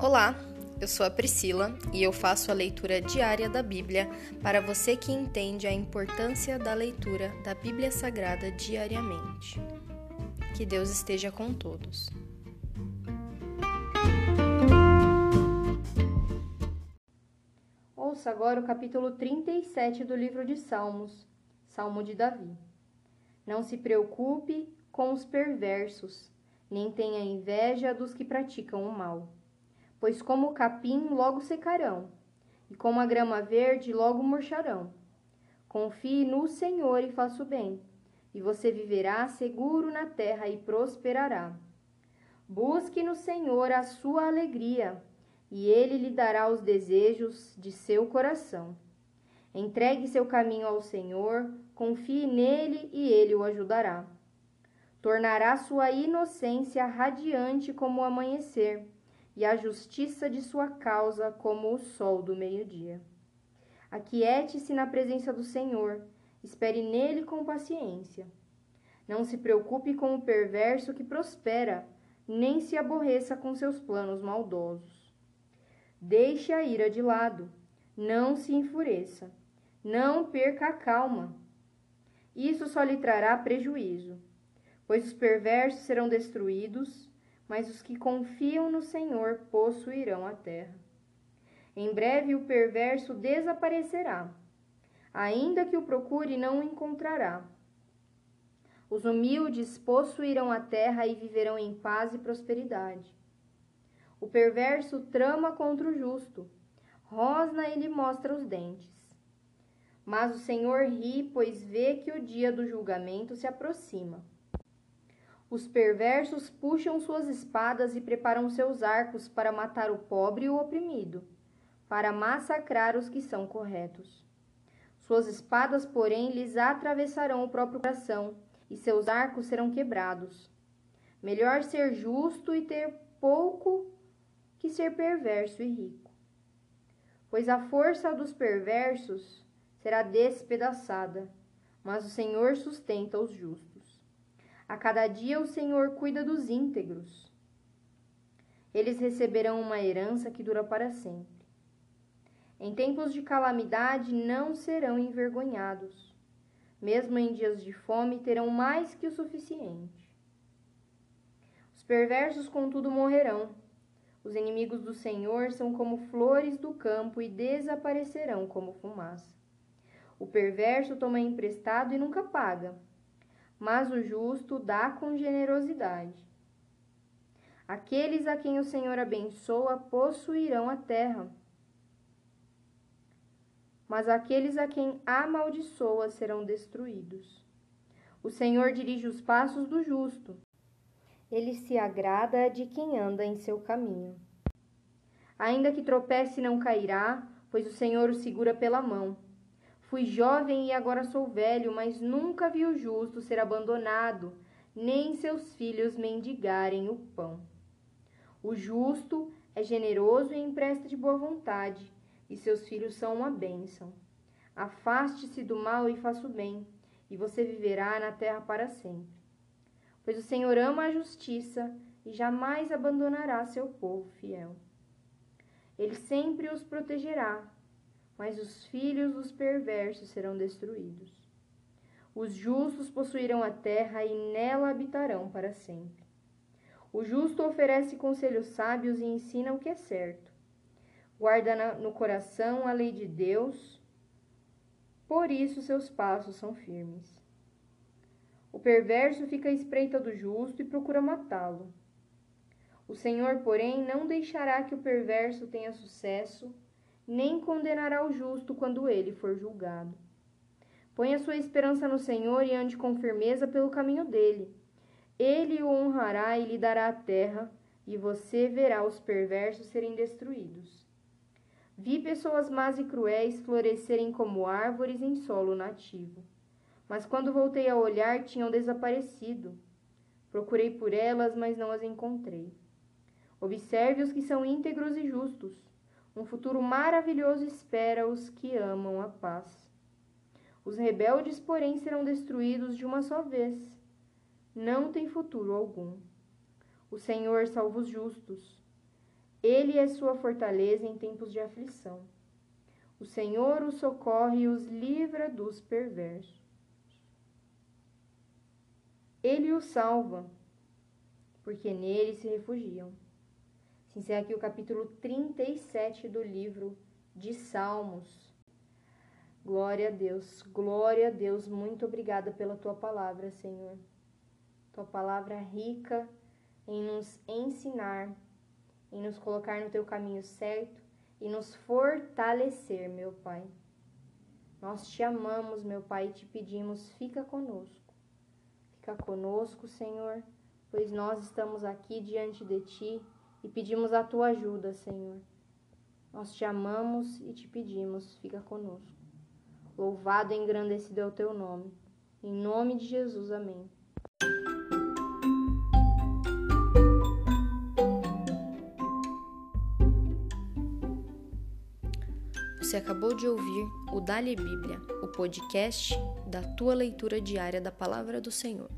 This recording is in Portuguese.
Olá, eu sou a Priscila e eu faço a leitura diária da Bíblia para você que entende a importância da leitura da Bíblia Sagrada diariamente. Que Deus esteja com todos. Ouça agora o capítulo 37 do livro de Salmos, Salmo de Davi. Não se preocupe com os perversos, nem tenha inveja dos que praticam o mal pois como o capim logo secarão, e como a grama verde logo murcharão. Confie no Senhor e faça o bem, e você viverá seguro na terra e prosperará. Busque no Senhor a sua alegria, e ele lhe dará os desejos de seu coração. Entregue seu caminho ao Senhor, confie nele e ele o ajudará. Tornará sua inocência radiante como o amanhecer e a justiça de sua causa como o sol do meio-dia. Aquiete-se na presença do Senhor, espere nele com paciência. Não se preocupe com o perverso que prospera, nem se aborreça com seus planos maldosos. Deixe a ira de lado, não se enfureça, não perca a calma. Isso só lhe trará prejuízo, pois os perversos serão destruídos mas os que confiam no Senhor possuirão a terra. Em breve o perverso desaparecerá, ainda que o procure, não o encontrará. Os humildes possuirão a terra e viverão em paz e prosperidade. O perverso trama contra o justo, rosna e lhe mostra os dentes. Mas o Senhor ri, pois vê que o dia do julgamento se aproxima. Os perversos puxam suas espadas e preparam seus arcos para matar o pobre e o oprimido, para massacrar os que são corretos. Suas espadas, porém, lhes atravessarão o próprio coração, e seus arcos serão quebrados. Melhor ser justo e ter pouco que ser perverso e rico. Pois a força dos perversos será despedaçada, mas o Senhor sustenta os justos. A cada dia o Senhor cuida dos íntegros. Eles receberão uma herança que dura para sempre. Em tempos de calamidade não serão envergonhados. Mesmo em dias de fome terão mais que o suficiente. Os perversos, contudo, morrerão. Os inimigos do Senhor são como flores do campo e desaparecerão como fumaça. O perverso toma emprestado e nunca paga mas o justo dá com generosidade. Aqueles a quem o Senhor abençoa possuirão a terra, mas aqueles a quem amaldiçoa serão destruídos. O Senhor dirige os passos do justo. Ele se agrada de quem anda em seu caminho. Ainda que tropece, não cairá, pois o Senhor o segura pela mão. Fui jovem e agora sou velho, mas nunca vi o justo ser abandonado, nem seus filhos mendigarem o pão. O justo é generoso e empresta de boa vontade, e seus filhos são uma bênção. Afaste-se do mal e faça o bem, e você viverá na terra para sempre. Pois o Senhor ama a justiça e jamais abandonará seu povo fiel. Ele sempre os protegerá mas os filhos dos perversos serão destruídos. Os justos possuirão a terra e nela habitarão para sempre. O justo oferece conselhos sábios e ensina o que é certo. Guarda no coração a lei de Deus, por isso seus passos são firmes. O perverso fica à espreita do justo e procura matá-lo. O Senhor, porém, não deixará que o perverso tenha sucesso nem condenará o justo quando ele for julgado. Ponha sua esperança no Senhor e ande com firmeza pelo caminho dele. Ele o honrará e lhe dará a terra, e você verá os perversos serem destruídos. Vi pessoas más e cruéis florescerem como árvores em solo nativo. Mas quando voltei a olhar, tinham desaparecido. Procurei por elas, mas não as encontrei. Observe os que são íntegros e justos um futuro maravilhoso espera os que amam a paz. Os rebeldes, porém, serão destruídos de uma só vez. Não tem futuro algum. O Senhor salva os justos. Ele é sua fortaleza em tempos de aflição. O Senhor os socorre e os livra dos perversos. Ele os salva, porque nele se refugiam. Se encerra aqui o capítulo 37 do livro de Salmos. Glória a Deus, glória a Deus, muito obrigada pela tua palavra, Senhor. Tua palavra rica em nos ensinar, em nos colocar no teu caminho certo e nos fortalecer, meu Pai. Nós te amamos, meu Pai, e te pedimos, fica conosco. Fica conosco, Senhor, pois nós estamos aqui diante de ti e pedimos a tua ajuda, Senhor. Nós te amamos e te pedimos, fica conosco. Louvado e engrandecido é o teu nome. Em nome de Jesus, amém. Você acabou de ouvir o Dali Bíblia, o podcast da tua leitura diária da palavra do Senhor.